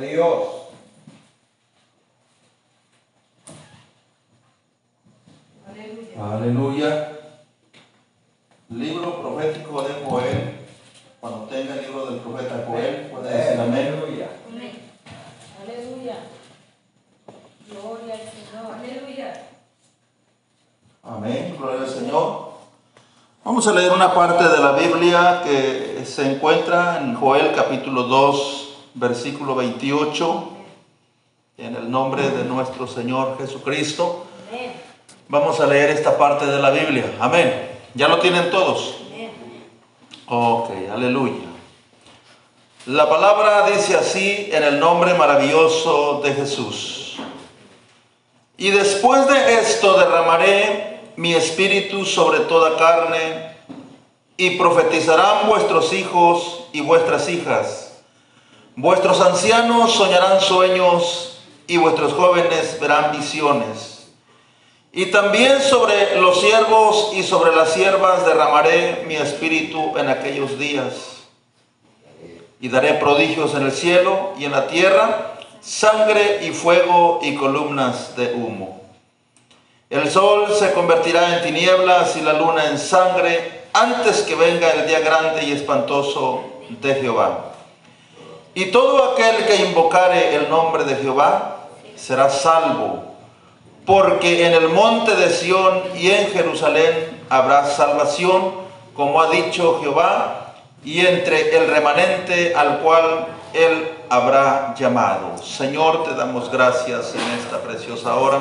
Dios. Aleluya. Aleluya. Libro profético de Joel. Cuando tenga el libro del profeta Joel, puede decir amén. Aleluya. Amén. Aleluya. Gloria al Señor. Aleluya. Amén. Gloria al Señor. Vamos a leer una parte de la Biblia que se encuentra en Joel capítulo 2, versículo 28, en el nombre de nuestro Señor Jesucristo. Vamos a leer esta parte de la Biblia. Amén. ¿Ya lo tienen todos? Ok, aleluya. La palabra dice así en el nombre maravilloso de Jesús. Y después de esto derramaré mi espíritu sobre toda carne y profetizarán vuestros hijos y vuestras hijas. Vuestros ancianos soñarán sueños y vuestros jóvenes verán visiones. Y también sobre los siervos y sobre las siervas derramaré mi espíritu en aquellos días. Y daré prodigios en el cielo y en la tierra, sangre y fuego y columnas de humo. El sol se convertirá en tinieblas y la luna en sangre antes que venga el día grande y espantoso de Jehová. Y todo aquel que invocare el nombre de Jehová será salvo porque en el monte de Sión y en Jerusalén habrá salvación, como ha dicho Jehová, y entre el remanente al cual él habrá llamado. Señor, te damos gracias en esta preciosa hora.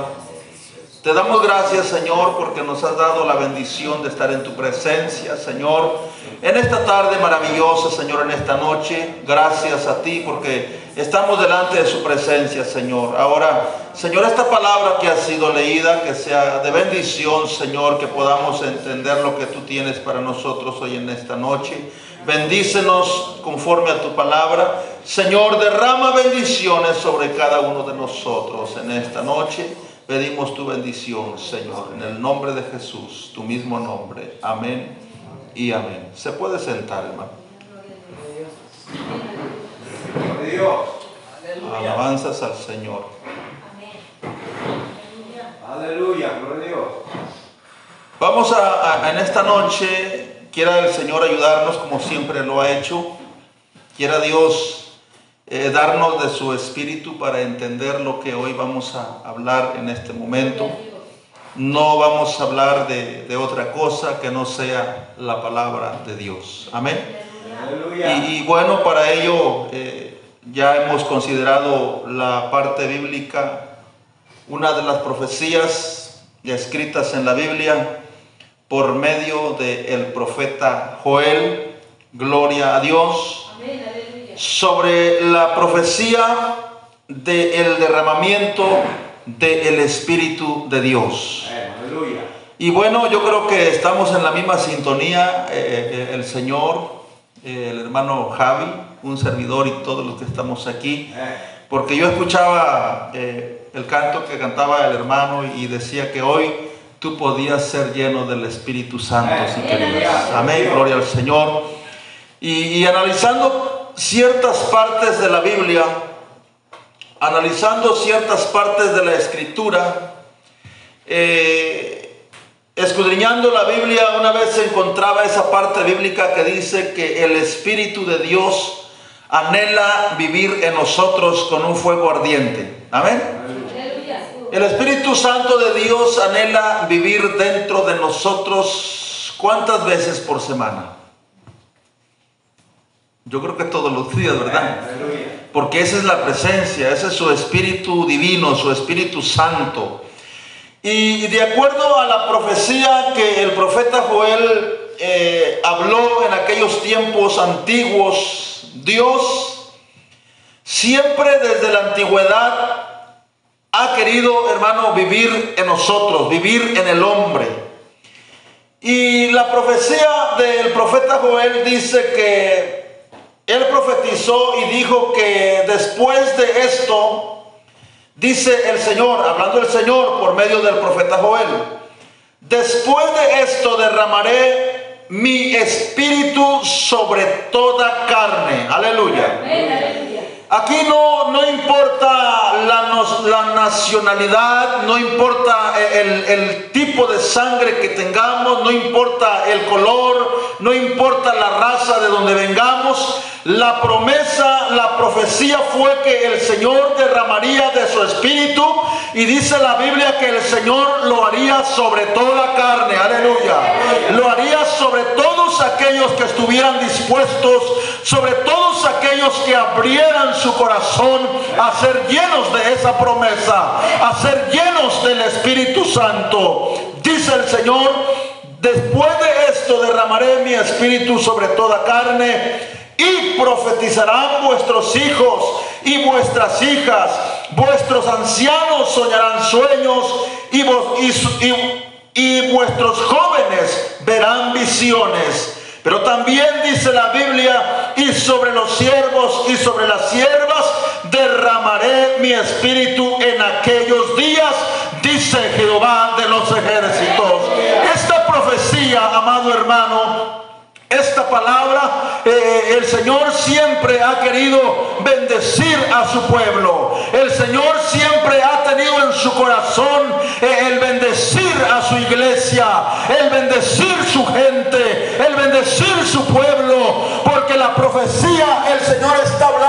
Te damos gracias, Señor, porque nos has dado la bendición de estar en tu presencia, Señor. En esta tarde maravillosa, Señor, en esta noche, gracias a ti porque estamos delante de su presencia, Señor. Ahora, Señor, esta palabra que ha sido leída, que sea de bendición, Señor, que podamos entender lo que tú tienes para nosotros hoy en esta noche. Bendícenos conforme a tu palabra. Señor, derrama bendiciones sobre cada uno de nosotros en esta noche. Pedimos tu bendición, Señor, en el nombre de Jesús, tu mismo nombre. Amén y amén. Se puede sentar, hermano. Gloria a Dios. Alabanzas al Señor. Amén. Aleluya. Aleluya. Gloria a Dios. Vamos a, a- en esta noche, quiera el Señor ayudarnos como siempre lo ha hecho. Quiera Dios eh, darnos de su espíritu para entender lo que hoy vamos a hablar en este momento. No vamos a hablar de, de otra cosa que no sea la palabra de Dios. Amén. Y, y bueno, para ello eh, ya hemos considerado la parte bíblica, una de las profecías escritas en la Biblia por medio del profeta Joel, gloria a Dios, Amén. Sobre la profecía del derramamiento del Espíritu de Dios. Y bueno, yo creo que estamos en la misma sintonía, eh, eh, el Señor, eh, el hermano Javi, un servidor y todos los que estamos aquí, porque yo escuchaba eh, el canto que cantaba el hermano y decía que hoy tú podías ser lleno del Espíritu Santo si querías. Amén, gloria al Señor. Y, y analizando ciertas partes de la Biblia, analizando ciertas partes de la Escritura, eh, escudriñando la Biblia, una vez se encontraba esa parte bíblica que dice que el Espíritu de Dios anhela vivir en nosotros con un fuego ardiente. Amén. El Espíritu Santo de Dios anhela vivir dentro de nosotros cuántas veces por semana. Yo creo que todos los días, ¿verdad? Porque esa es la presencia, ese es su Espíritu Divino, su Espíritu Santo. Y de acuerdo a la profecía que el profeta Joel eh, habló en aquellos tiempos antiguos, Dios siempre desde la antigüedad ha querido, hermano, vivir en nosotros, vivir en el hombre. Y la profecía del profeta Joel dice que él profetizó y dijo que después de esto, dice el Señor, hablando el Señor por medio del profeta Joel, después de esto derramaré mi espíritu sobre toda carne. Aleluya. Aquí no, no importa la, la nacionalidad, no importa el, el tipo de sangre que tengamos, no importa el color, no importa la raza de donde vengamos. La promesa, la profecía fue que el Señor derramaría de su espíritu y dice la Biblia que el Señor lo haría sobre toda carne, aleluya. Lo haría sobre todos aquellos que estuvieran dispuestos, sobre todos aquellos que abrieran su corazón a ser llenos de esa promesa, a ser llenos del Espíritu Santo. Dice el Señor, después de esto derramaré mi espíritu sobre toda carne y profetizarán vuestros hijos y vuestras hijas, vuestros ancianos soñarán sueños y, vos- y vuestros jóvenes verán visiones. Pero también dice la Biblia, y sobre los siervos y sobre las siervas derramaré mi espíritu en aquellos días, dice Jehová de los ejércitos. Esta profecía, amado hermano, esta palabra, eh, el Señor siempre ha querido bendecir a su pueblo. El Señor siempre ha tenido en su corazón eh, el bendecir a su iglesia, el bendecir su gente, el bendecir su pueblo. Porque la profecía, el Señor está hablando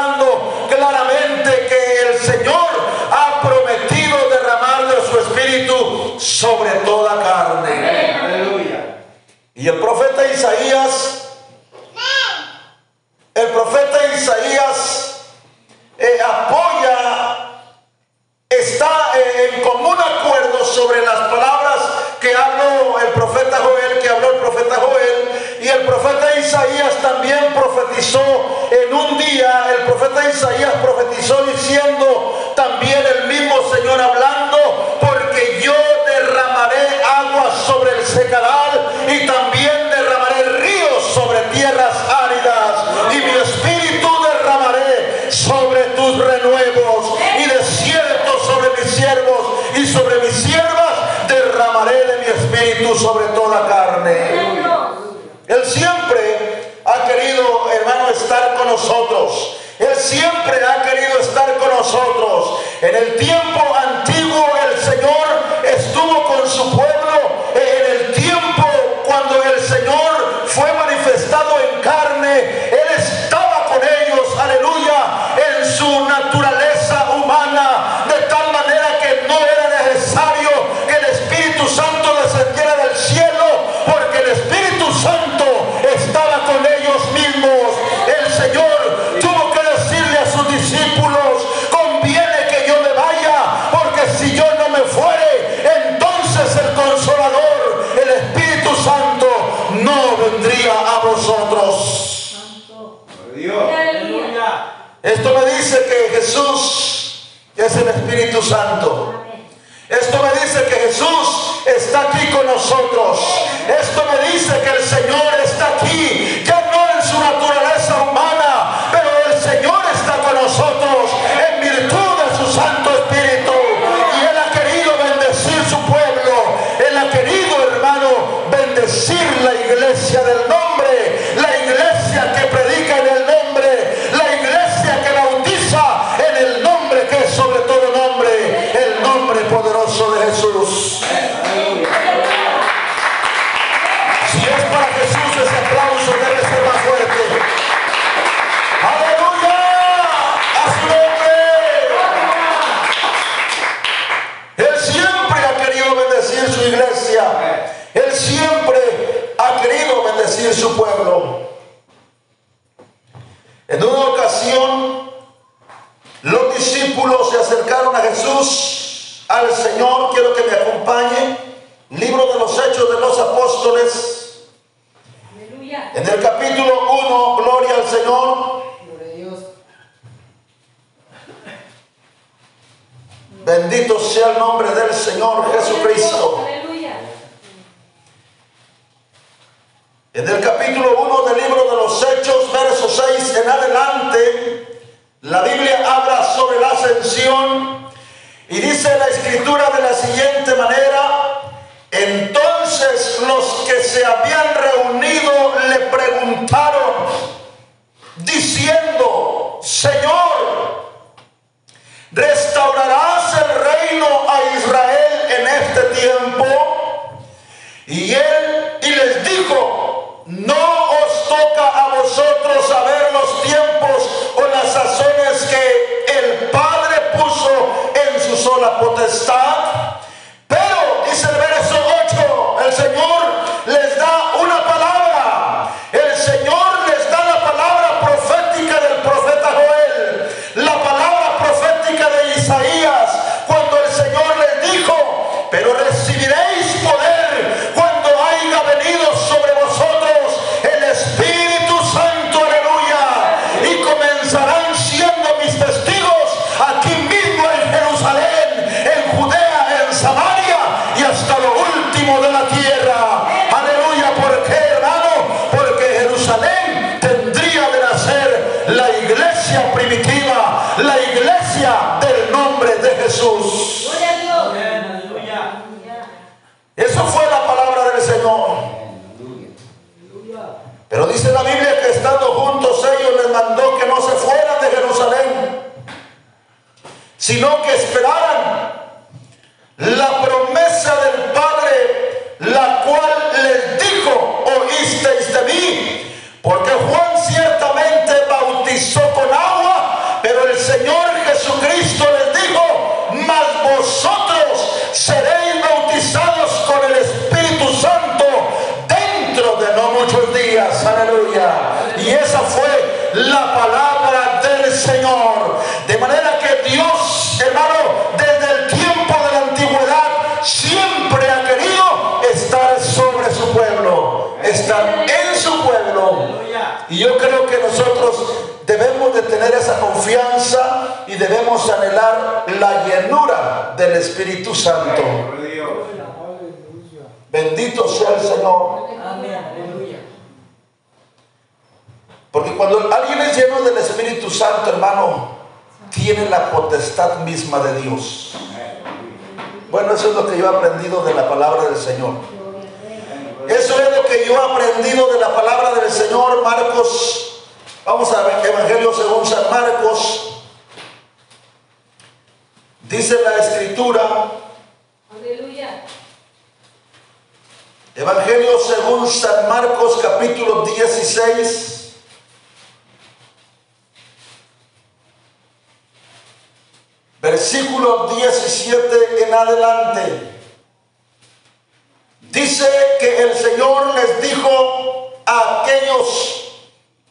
Y el profeta Isaías, el profeta Isaías eh, apoya, está eh, en común acuerdo sobre las palabras que habló el profeta Joel, que habló el profeta Joel, y el profeta Isaías también profetizó en un día, el profeta Isaías profetizó diciendo también el mismo Señor hablando, sobre toda carne. Él siempre ha querido, hermano, estar con nosotros. Él siempre ha querido estar con nosotros. En el tiempo Espíritu Santo. Bendito sea el nombre del Señor Jesucristo. Aleluya. En el capítulo 1 del libro de los Hechos, verso 6 en adelante, la Biblia habla sobre la ascensión y dice la escritura de la siguiente manera, entonces los que se habían reunido le preguntaron, diciendo, Señor, Restaurarás el reino a Israel en este tiempo. Y él y les dijo, no os toca a vosotros saber los tiempos o las sazones que el Padre puso en su sola potestad dice la Biblia que estando juntos ellos les mandó que no se fueran de Jerusalén, sino que esperaran la la palabra del Señor. De manera que Dios, hermano, desde el tiempo de la antigüedad, siempre ha querido estar sobre su pueblo, estar en su pueblo. Y yo creo que nosotros debemos de tener esa confianza y debemos anhelar la llenura del Espíritu Santo. Bendito sea el Señor. Porque cuando alguien es lleno del Espíritu Santo, hermano, tiene la potestad misma de Dios. Bueno, eso es lo que yo he aprendido de la palabra del Señor. Eso es lo que yo he aprendido de la palabra del Señor, Marcos. Vamos a ver, Evangelio según San Marcos. Dice la escritura, Aleluya. Evangelio según San Marcos capítulo 16. Versículo 17 en adelante. Dice que el Señor les dijo a aquellos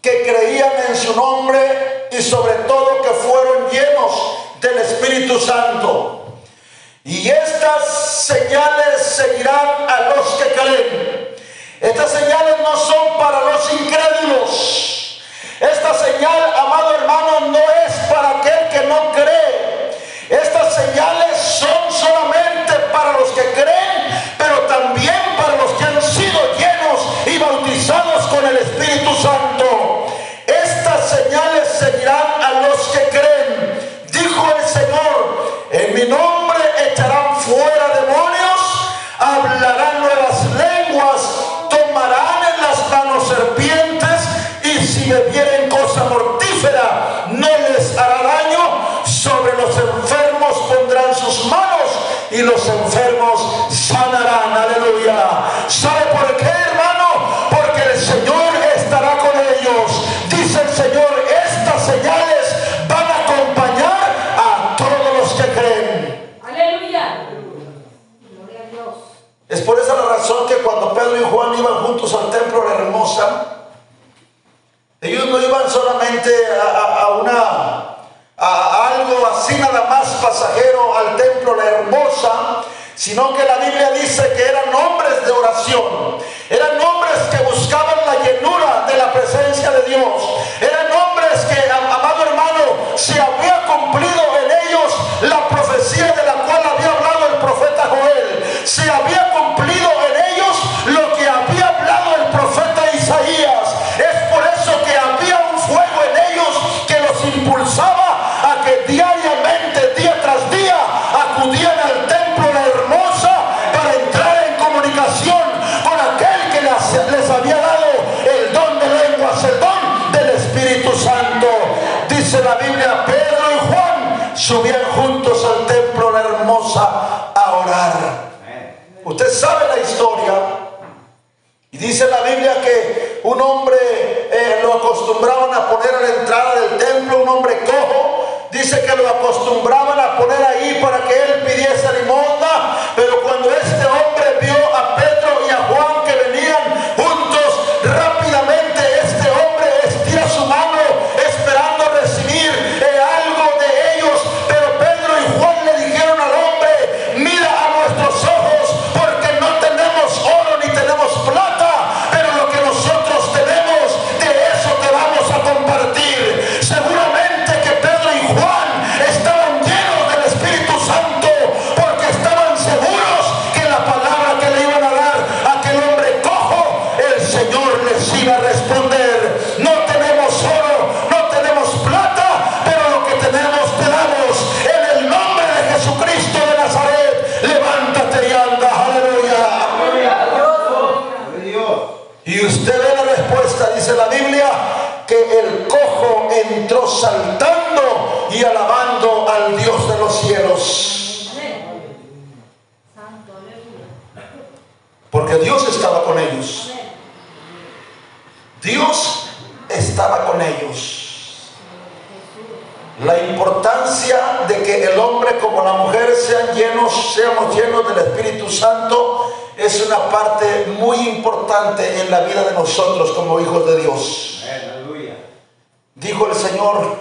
que creían en su nombre y sobre todo que fueron llenos del Espíritu Santo. Y estas señales seguirán a los que creen. Estas señales no son para los incrédulos. Esta señal, amado hermano, no es para aquel que no cree. Estas señales son solamente para los que creen, pero también para los que han sido llenos y bautizados con el Espíritu Santo. Iban juntos al templo la hermosa, ellos no iban solamente a, a- una a algo así nada más pasajero al templo la hermosa, sino que la Biblia dice que eran hombres de oración, eran hombres que buscaban la llenura de la presencia de Dios, eran hombres que, am- amado hermano, se había cumplido en ellos la profecía de la cual había hablado el profeta Joel, se había Usted sabe la historia. Y dice la Biblia que un hombre eh, lo acostumbraban a poner a la entrada del templo, un hombre cojo. Dice que lo acostumbraban a poner ahí para que él pidiese limosna. Pero cuando este nosotros como hijos de Dios. Aleluya. Dijo el Señor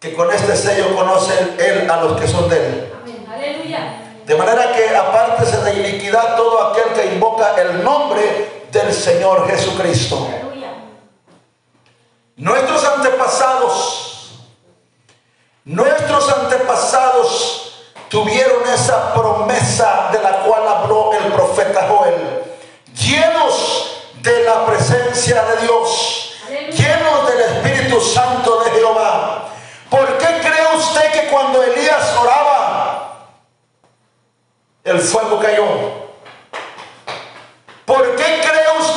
que con este sello conoce Él a los que son de Él. Amén. Aleluya. De manera que apártese de iniquidad todo aquel que invoca el nombre del Señor Jesucristo. Aleluya. Nuestros antepasados, nuestros antepasados tuvieron esa promesa de la cual habló el profeta Joel, llenos de la presencia de Dios, llenos del Espíritu Santo de Jehová. ¿Por qué cree usted que cuando Elías oraba, el fuego cayó? ¿Por qué cree usted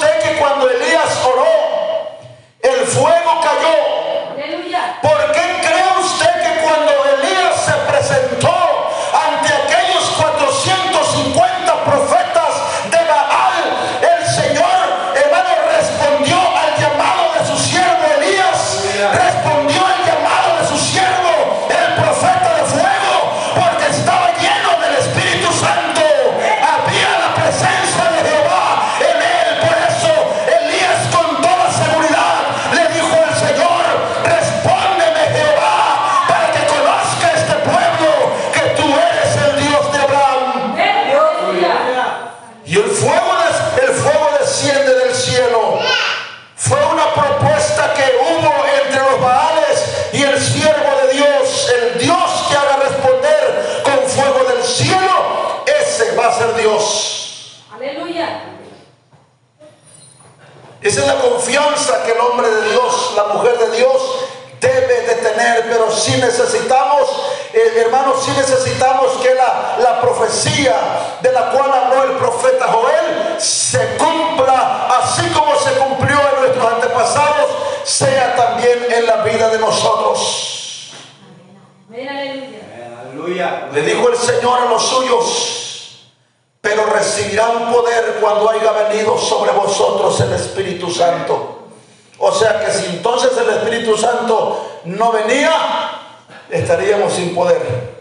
estaríamos sin poder.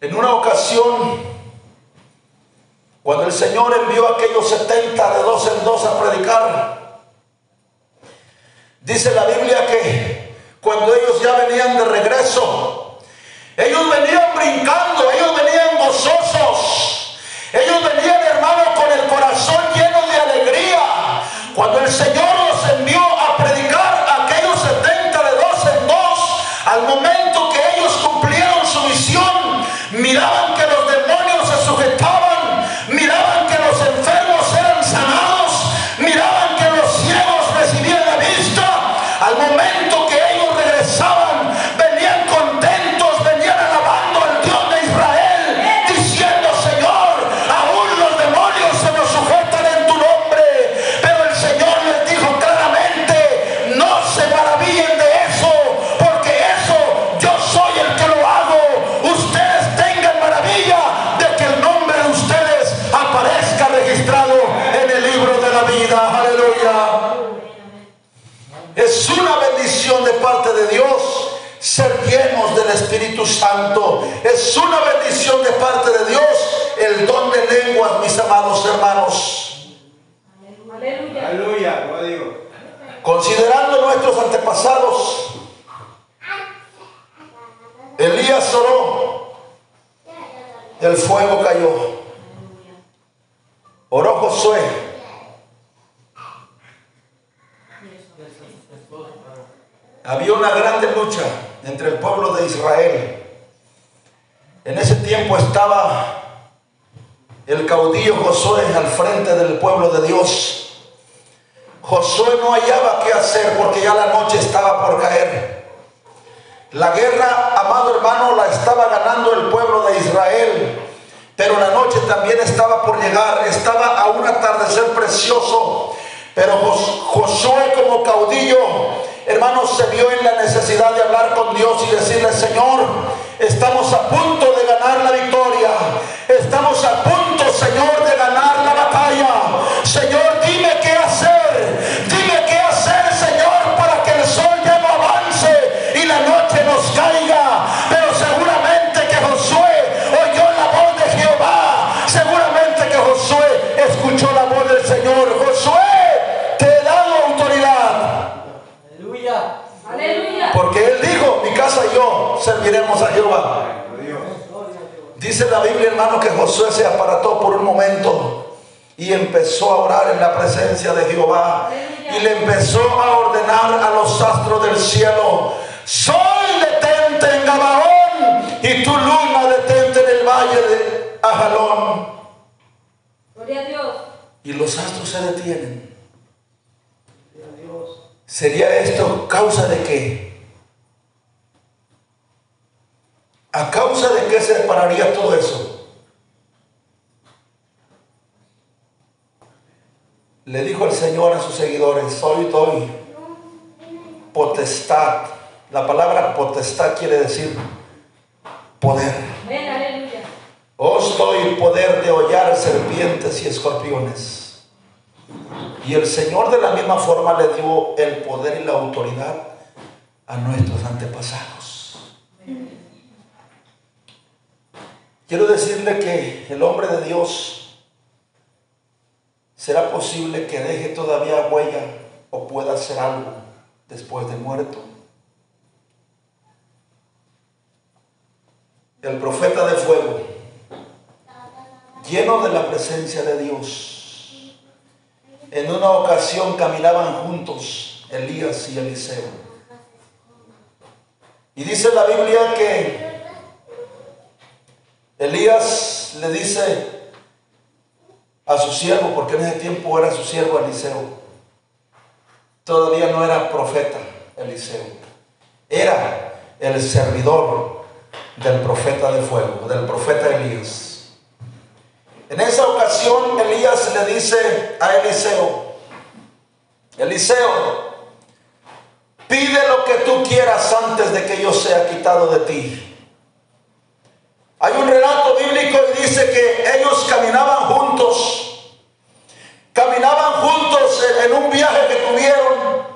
En una ocasión, cuando el Señor envió a aquellos 70 de dos en dos a predicar, dice la Biblia que cuando ellos ya venían de regreso, ellos venían brincando, ellos venían gozosos, ellos venían hermanos con el corazón lleno de alegría. Cuando el Señor Santo. Es una bendición de parte de Dios el don de lenguas, mis amados hermanos. Aleluya. Aleluya. Considerando nuestros antepasados, Elías oró, el fuego cayó. Oró Josué, había una grande lucha entre el pueblo de Israel. Tiempo estaba el caudillo Josué al frente del pueblo de Dios. Josué no hallaba qué hacer porque ya la noche estaba por caer. La guerra, amado hermano, la estaba ganando el pueblo de Israel. Pero la noche también estaba por llegar, estaba a un atardecer precioso. Pero Jos- Josué como caudillo, hermanos, se vio en la necesidad de hablar con Dios y decirle, Señor, estamos a punto de ganar la victoria. Estamos a punto, Señor, de ganar la batalla. Señor, dime qué hacer. Dime qué hacer, Señor, para que el sol ya no avance y la noche nos caiga. Pero seguramente que Josué oyó la voz de Jehová. Seguramente que Josué escuchó la voz del Señor. Josué, te he dado autoridad. Aleluya. Aleluya. Porque él dijo, mi casa y yo serviremos a Jehová. Gloria a Dios. Dice la Biblia, hermano, que Josué se apartó por un momento y empezó a orar en la presencia de Jehová. Y le empezó a ordenar a los astros del cielo, sol detente en Gabaón y tu luna detente en el valle de Ajalón. Gloria a Dios. Y los astros se detienen. ¿Sería esto causa de qué? ¿A causa de qué se pararía todo eso? Le dijo el Señor a sus seguidores, hoy doy potestad. La palabra potestad quiere decir poder. Amén. Os doy poder de hollar serpientes y escorpiones. Y el Señor de la misma forma le dio el poder y la autoridad a nuestros antepasados. Quiero decirle que el hombre de Dios será posible que deje todavía huella o pueda hacer algo después de muerto. El profeta de fuego lleno de la presencia de Dios. En una ocasión caminaban juntos Elías y Eliseo. Y dice la Biblia que Elías le dice a su siervo, porque en ese tiempo era su siervo Eliseo, todavía no era profeta Eliseo, era el servidor del profeta de fuego, del profeta Elías. En esa ocasión Elías le dice a Eliseo, Eliseo, pide lo que tú quieras antes de que yo sea quitado de ti. Hay un relato bíblico y dice que ellos caminaban juntos, caminaban juntos en, un viaje que tuvieron.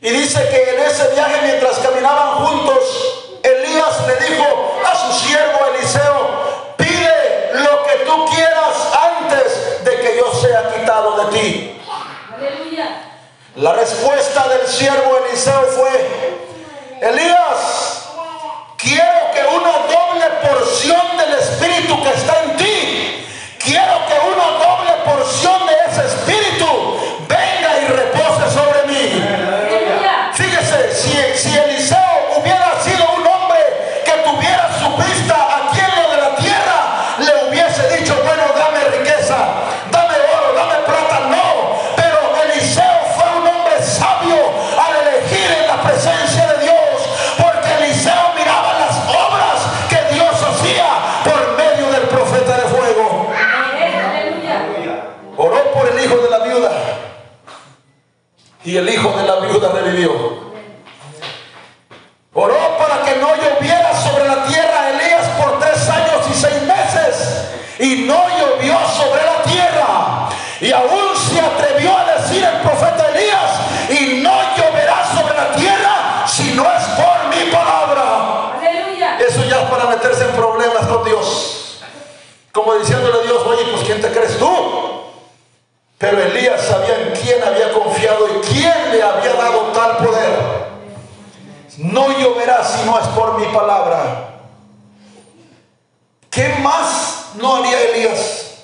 Y dice que en ese viaje mientras caminaban juntos, Elías le dijo a su siervo Eliseo, pide lo que tú quieras antes de que yo sea quitado de ti. Aleluya. La respuesta del siervo Eliseo fue, Elías, quiero que una porción del Espíritu que está en ti, quiero que una doble porción de ese Espíritu Como diciéndole a Dios, oye, pues ¿quién te crees tú? Pero Elías sabía en quién había confiado y quién le había dado tal poder. No lloverá si no es por mi palabra. ¿Qué más no haría Elías?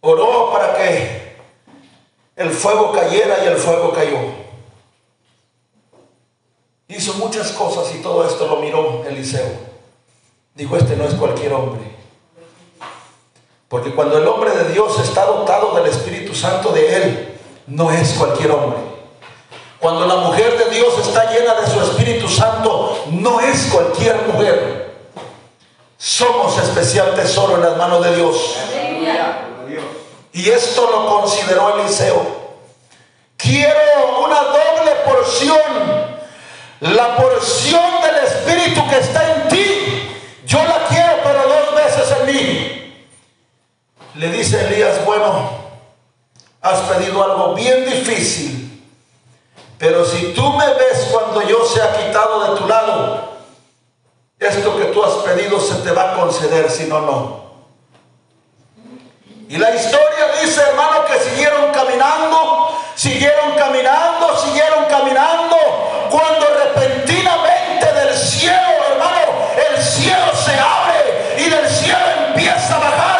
Oró para que el fuego cayera y el fuego cayó. Hizo muchas cosas y todo esto lo miró Eliseo. Dijo, este no es cualquier hombre. Porque cuando el hombre de Dios está dotado del Espíritu Santo de él, no es cualquier hombre. Cuando la mujer de Dios está llena de su Espíritu Santo, no es cualquier mujer. Somos especial tesoro en las manos de Dios. Y esto lo consideró Eliseo. Quiero una doble porción. La porción del Espíritu que está en ti, yo la quiero, pero dos veces en mí. Le dice Elías, bueno, has pedido algo bien difícil, pero si tú me ves cuando yo sea quitado de tu lado, esto que tú has pedido se te va a conceder, si no, no. Y la historia dice, hermano, que siguieron caminando, siguieron caminando, siguieron caminando, cuando repentinamente del cielo, hermano, el cielo se abre y del cielo empieza a bajar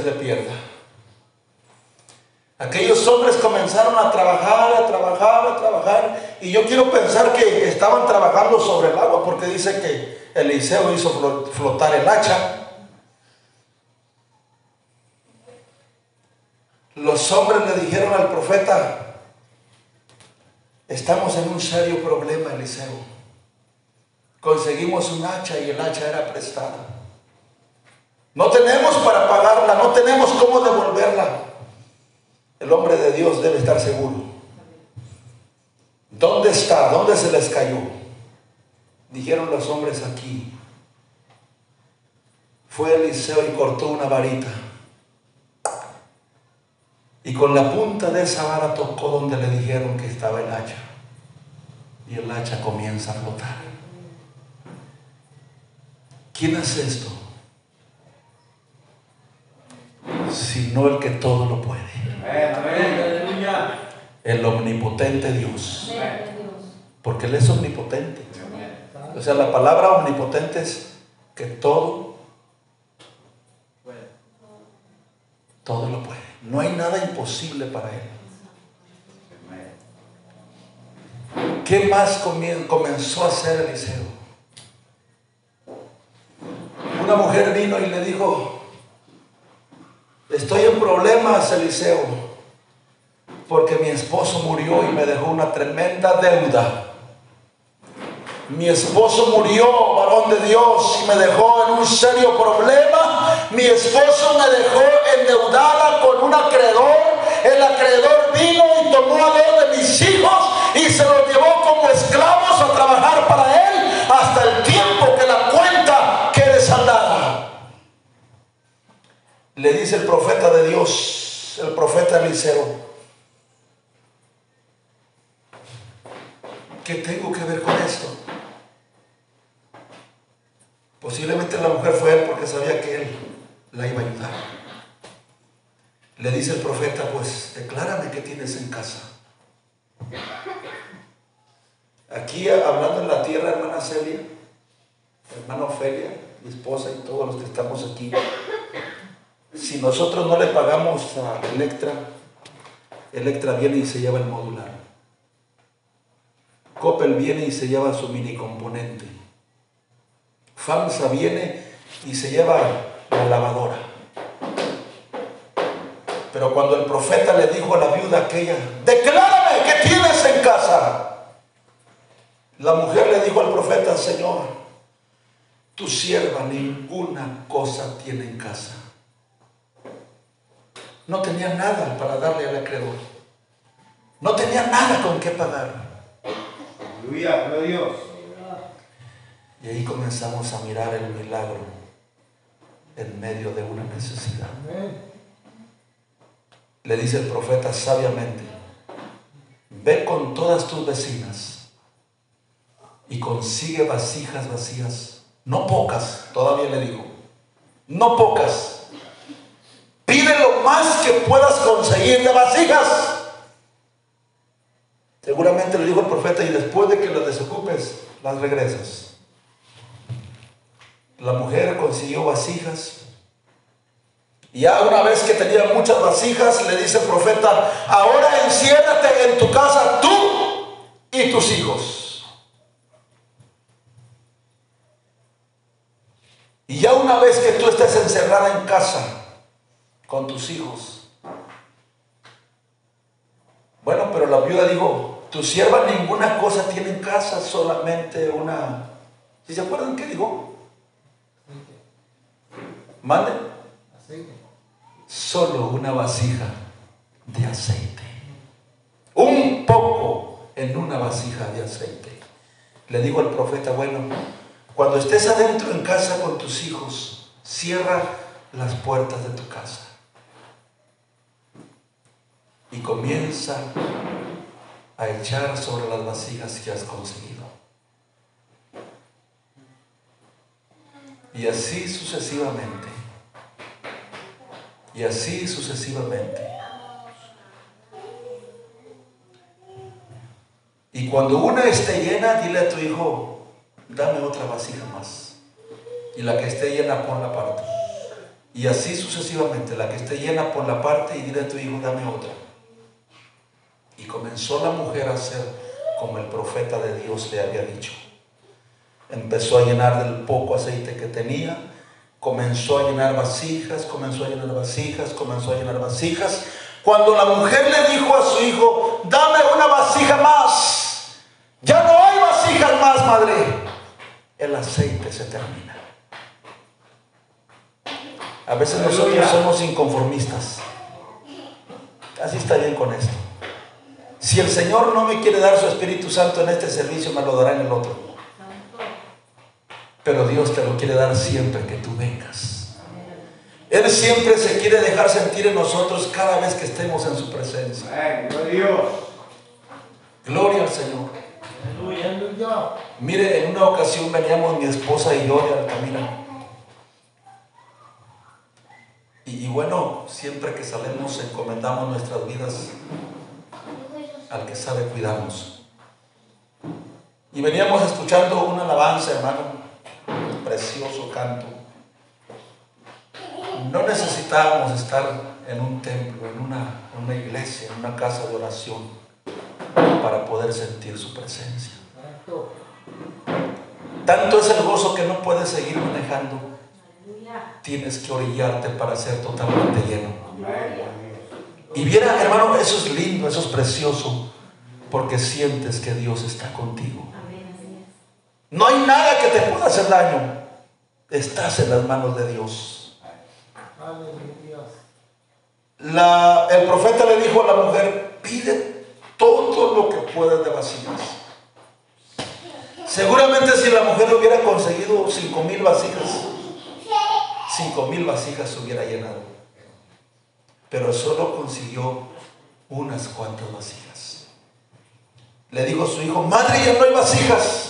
se le pierda. Aquellos hombres comenzaron a trabajar, a trabajar, a trabajar. Y yo quiero pensar que estaban trabajando sobre el agua porque dice que Eliseo hizo flo- flotar el hacha. Los hombres le dijeron al profeta, estamos en un serio problema, Eliseo. Conseguimos un hacha y el hacha era prestada. No tenemos para pagarla, no tenemos cómo devolverla. El hombre de Dios debe estar seguro. ¿Dónde está? ¿Dónde se les cayó? Dijeron los hombres aquí. Fue Eliseo y cortó una varita. Y con la punta de esa vara tocó donde le dijeron que estaba el hacha. Y el hacha comienza a flotar. ¿Quién hace esto? Sino el que todo lo puede. Amén, amén. Aleluya. El omnipotente Dios. Porque Él es omnipotente. O sea, la palabra omnipotente es que todo, todo lo puede. No hay nada imposible para Él. ¿Qué más comien- comenzó a hacer Eliseo? Una mujer vino y le dijo, estoy en problemas, Eliseo, porque mi esposo murió y me dejó una tremenda deuda. Mi esposo murió, varón de Dios, y me dejó en un serio problema. Mi esposo me dejó endeudada con un acreedor. El acreedor vino y tomó a dos de mis hijos y se los llevó como esclavos a trabajar para él Le dice el profeta de Dios, el profeta Eliseo, ¿qué tengo que ver con esto? Posiblemente la mujer fue él porque sabía que él la iba a ayudar. Le dice el profeta, pues declárame qué tienes en casa. Aquí hablando en la tierra, hermana Celia, hermana Ofelia, mi esposa y todos los que estamos aquí, si nosotros no le pagamos a Electra, Electra viene y se lleva el modular. Coppel viene y se lleva su mini componente. FAMSA viene y se lleva la lavadora. Pero cuando el profeta le dijo a la viuda aquella, declárame que tienes en casa. La mujer le dijo al profeta, Señor, tu sierva ninguna cosa tiene en casa. No tenía nada para darle al acreedor. No tenía nada con qué pagar. Aleluya, gloria a Dios. Y ahí comenzamos a mirar el milagro en medio de una necesidad. Le dice el profeta sabiamente, ve con todas tus vecinas y consigue vasijas vacías, no pocas, todavía le digo, no pocas. Lo más que puedas conseguir de vasijas. Seguramente le dijo el profeta, y después de que las desocupes, las regresas. La mujer consiguió vasijas. Y ya una vez que tenía muchas vasijas, le dice el profeta, ahora enciérrate en tu casa tú y tus hijos. Y ya una vez que tú estés encerrada en casa con tus hijos, bueno, pero la viuda dijo, tu sierva ninguna cosa tiene en casa, solamente una... ¿Sí se acuerdan qué dijo? Mande. Solo una vasija de aceite. Un poco en una vasija de aceite. Le digo al profeta, bueno, cuando estés adentro en casa con tus hijos, cierra las puertas de tu casa. Y comienza a echar sobre las vasijas que has conseguido. Y así sucesivamente. Y así sucesivamente. Y cuando una esté llena, dile a tu hijo, dame otra vasija más. Y la que esté llena, pon la parte. Y así sucesivamente, la que esté llena, pon la parte y dile a tu hijo, dame otra. Y comenzó la mujer a hacer como el profeta de Dios le había dicho. Empezó a llenar del poco aceite que tenía, comenzó a llenar vasijas, comenzó a llenar vasijas, comenzó a llenar vasijas. Cuando la mujer le dijo a su hijo, dame una vasija más, ya no hay vasijas más, madre, el aceite se termina. A veces nosotros somos inconformistas. Así está bien con esto. Si el Señor no me quiere dar su Espíritu Santo en este servicio, me lo dará en el otro. Pero Dios te lo quiere dar siempre que tú vengas. Él siempre se quiere dejar sentir en nosotros cada vez que estemos en su presencia. Dios. Gloria al Señor. Mire, en una ocasión veníamos mi esposa y yo de Altamira. Y, y bueno, siempre que salimos encomendamos nuestras vidas al que sabe cuidarnos. Y veníamos escuchando una alabanza, hermano, un precioso canto. No necesitábamos estar en un templo, en una, en una iglesia, en una casa de oración, para poder sentir su presencia. Tanto es el gozo que no puedes seguir manejando. Tienes que orillarte para ser totalmente lleno. Amén, gloria a Dios. Y viera, hermano, eso es lindo, eso es precioso, porque sientes que Dios está contigo. No hay nada que te pueda hacer daño. Estás en las manos de Dios. La- el profeta le dijo a la mujer, pide todo lo que puedas de vasijas. Seguramente si la mujer hubiera conseguido cinco mil vasijas, cinco mil vasijas se hubiera llenado. Pero solo consiguió unas cuantas vasijas. Le dijo a su hijo, madre, ya no hay vasijas.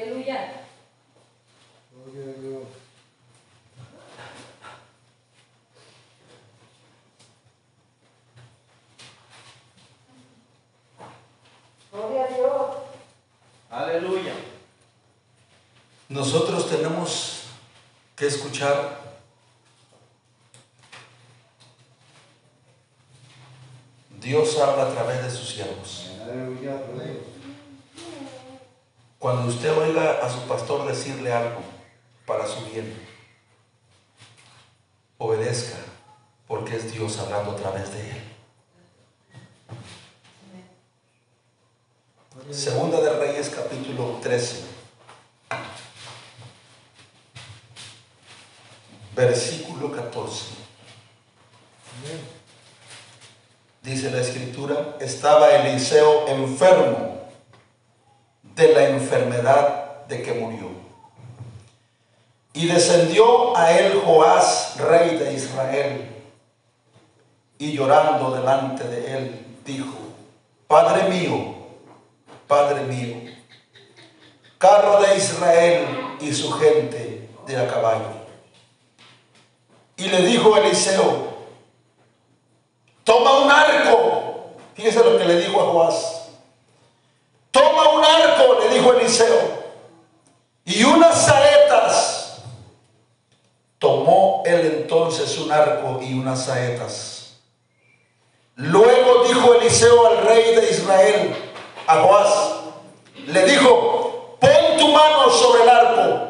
Aleluya. Gloria a Dios. Aleluya. Nosotros tenemos que escuchar Dios habla a través de sus siervos. Aleluya. Gloria a Dios. Cuando usted oiga a su pastor decirle algo para su bien, obedezca, porque es Dios hablando a través de él. Segunda de Reyes capítulo 13. Versículo 14. Dice la escritura, estaba Eliseo enfermo de la enfermedad de que murió. Y descendió a él Joás, rey de Israel, y llorando delante de él, dijo, Padre mío, Padre mío, carro de Israel y su gente de a caballo. Y le dijo Eliseo, toma un arco. Fíjese lo que le dijo a Joás. Toma un arco, le dijo Eliseo, y unas saetas. Tomó él entonces un arco y unas saetas. Luego dijo Eliseo al rey de Israel, a Joás, le dijo, pon tu mano sobre el arco.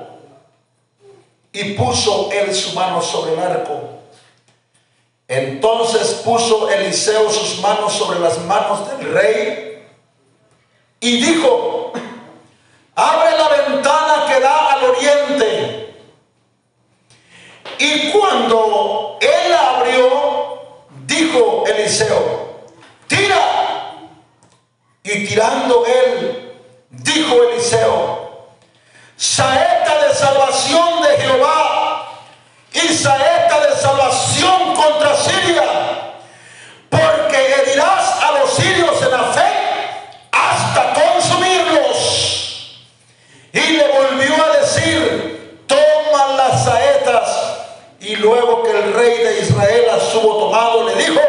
Y puso él su mano sobre el arco. Entonces puso Eliseo sus manos sobre las manos del rey y dijo, abre la ventana que da al oriente. Y cuando él abrió, dijo Eliseo, tira. Y tirando él, dijo Eliseo, saeta de salvación de Jehová y saeta de salvación contra Siria, luego que el rey de Israel las hubo tomado, le dijo,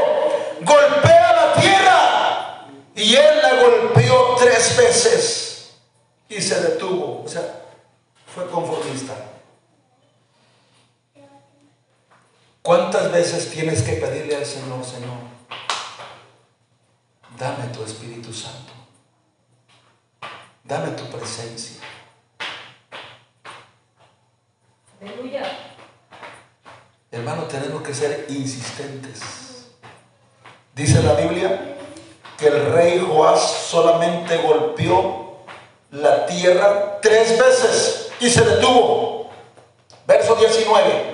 golpea la tierra. Y él la golpeó tres veces y se detuvo. O sea, fue conformista. ¿Cuántas veces tienes que pedirle al Señor, Señor, dame tu Espíritu Santo? dame tu presencia. Aleluya. Hermano, tenemos que ser insistentes. Dice la Biblia que el rey Joás solamente golpeó la tierra tres veces y se detuvo. Verso 19.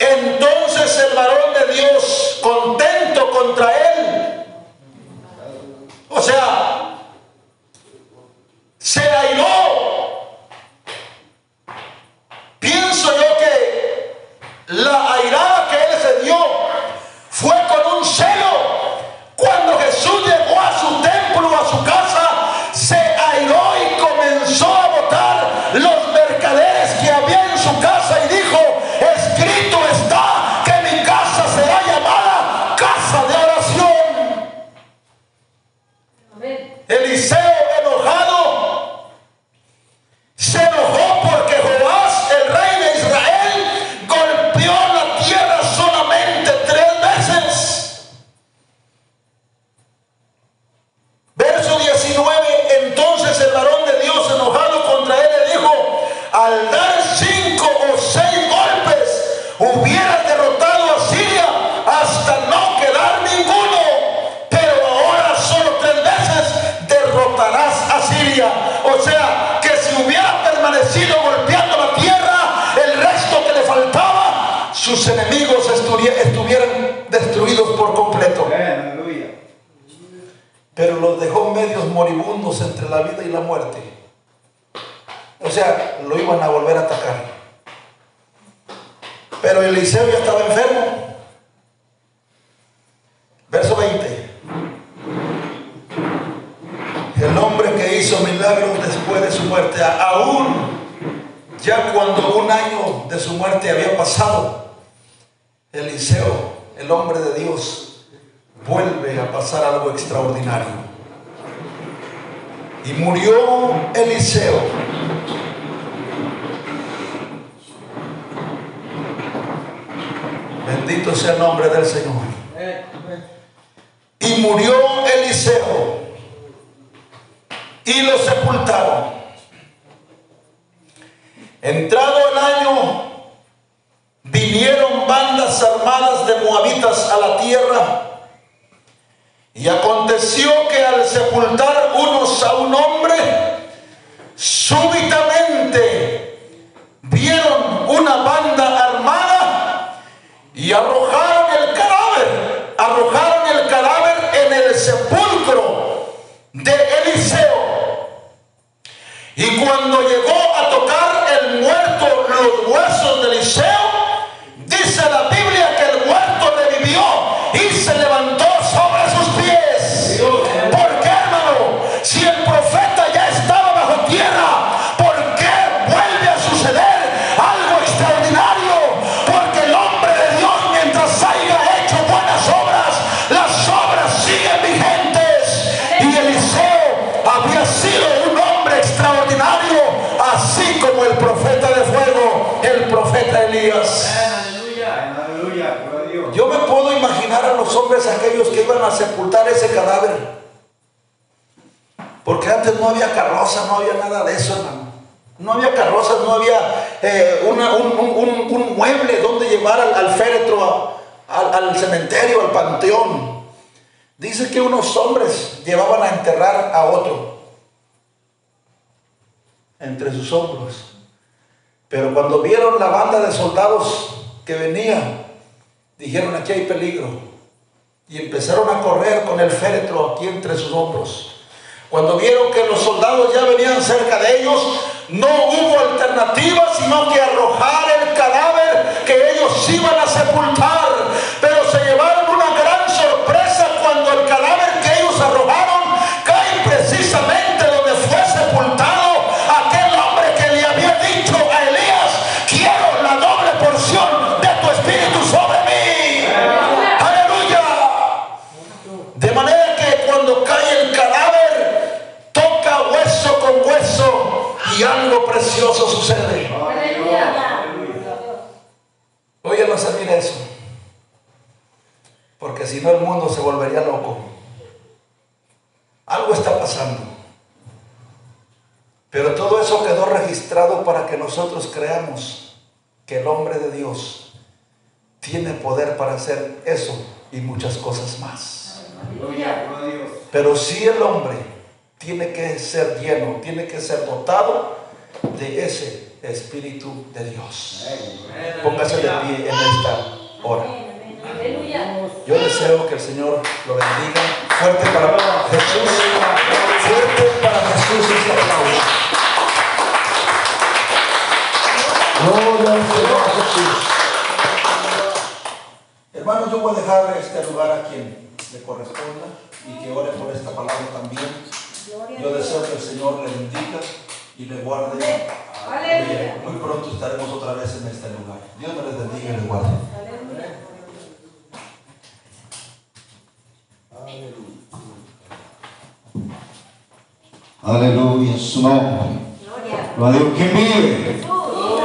Entonces el varón de Dios, contento contra él, moribundos entre la vida y la muerte. O sea, lo iban a volver a atacar. Pero Eliseo ya estaba enfermo. Verso 20. El hombre que hizo milagros después de su muerte, aún ya cuando un año de su muerte había pasado, Eliseo, el hombre de Dios, vuelve a pasar algo extraordinario. Y murió Eliseo. Bendito sea el nombre del Señor. Y murió Eliseo. Y lo sepultaron. Entrado el año, vinieron bandas armadas de moabitas a la tierra. Y aconteció que al sepultar unos a un hombre, súbitamente vieron una banda armada y arrojaron el cadáver, arrojaron el cadáver en el sepulcro de Eliseo. Y cuando llegó a tocar el muerto los huesos de Eliseo, Dios. Yo me puedo imaginar a los hombres aquellos que iban a sepultar ese cadáver. Porque antes no había carroza, no había nada de eso, hermano. No había carrozas, no había eh, una- un, un- un- un mueble donde llevar al, al féretro, a- al, al cementerio, al panteón. Dice que unos hombres llevaban a enterrar a otro entre sus hombros. Pero cuando vieron la banda de soldados que venía, dijeron aquí hay peligro. Y empezaron a correr con el féretro aquí entre sus hombros. Cuando vieron que los soldados ya venían cerca de ellos, no hubo alternativa sino que arrojar el cadáver que ellos iban a sepultar. Si no el mundo se volvería loco. Algo está pasando. Pero todo eso quedó registrado para que nosotros creamos que el hombre de Dios tiene poder para hacer eso y muchas cosas más. Pero si el hombre tiene que ser lleno, tiene que ser dotado de ese Espíritu de Dios. Póngase de pie en esta hora. Aleluya. Yo deseo que el Señor lo bendiga. Fuerte para Jesús. Fuerte para Jesús este aplauso. Gloria al Señor Jesús. Hermanos, yo voy a dejar este lugar a quien le corresponda y que ore por esta palabra también. Yo deseo que el Señor le bendiga y le guarde. Muy pronto estaremos otra vez en este lugar. Dios me les bendiga y les guarde. Aleluya. Su nombre. Gloria. A Dios. ¿Quién vive?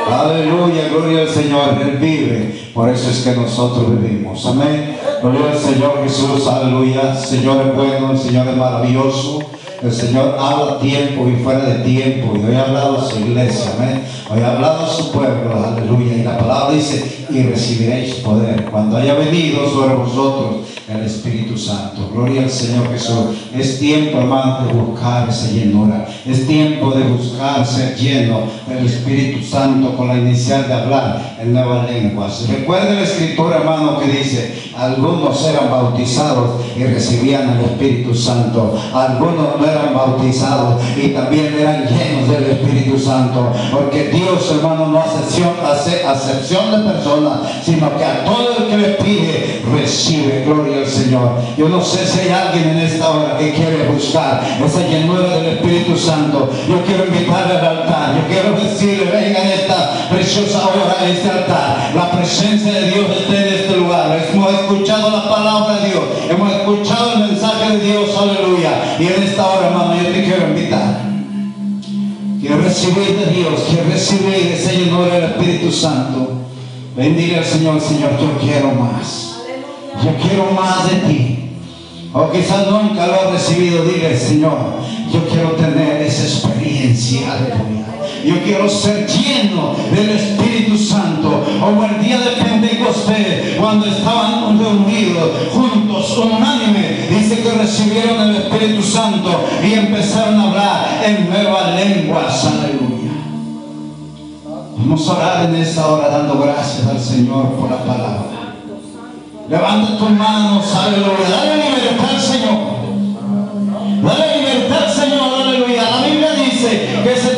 Aleluya, gloria al Señor, Él vive. Por eso es que nosotros vivimos. Amén. Gloria al Señor Jesús, aleluya. Señor es bueno, el Señor es maravilloso. El Señor habla a tiempo y fuera de tiempo. Y hoy ha hablado a su iglesia, amén. Hoy ha hablado a su pueblo, aleluya. Y la palabra dice, y recibiréis poder cuando haya venido sobre vosotros el Espíritu Santo. Gloria al Señor Jesús. Es tiempo, hermano, de buscar esa llenura. Es tiempo de buscar ser lleno del Espíritu Santo con la inicial de hablar en nuevas lenguas. Recuerda la escritura, hermano, que dice, algunos eran bautizados y recibían el Espíritu Santo. Algunos no eran bautizados y también eran llenos del Espíritu Santo. Porque Dios, hermano, no hace acepción, de personas, sino que a todo el que le pide, recibe. Gloria al Señor. Yo no sé si hay alguien en esta hora que quiere buscar esa llenura del Espíritu Santo. Yo quiero invitarle al altar. Yo quiero decirle, venga en esta preciosa hora este altar. La presencia de Dios está en este lugar. Hemos escuchado la palabra de Dios. Hemos escuchado el mensaje de Dios. Aleluya. Y en esta hora, hermano, yo te quiero invitar. Quiero recibir de Dios, quiero recibir esa llenura del Espíritu Santo. Bendiga al Señor, Señor, yo quiero más. Yo quiero más de ti. O quizás nunca lo has recibido, dile, Señor, yo quiero tener esa experiencia, aleluya. Yo quiero ser lleno del Espíritu Santo. Como el día de Pentecostés, cuando estaban reunidos juntos, unánime, dice que recibieron el Espíritu Santo y empezaron a hablar en nuevas lenguas, aleluya. Vamos a orar en esta hora dando gracias al Señor por la palabra. Levanta tus manos, aleluya. Dale libertad Señor. Dale libertad Señor, aleluya. La Biblia dice que si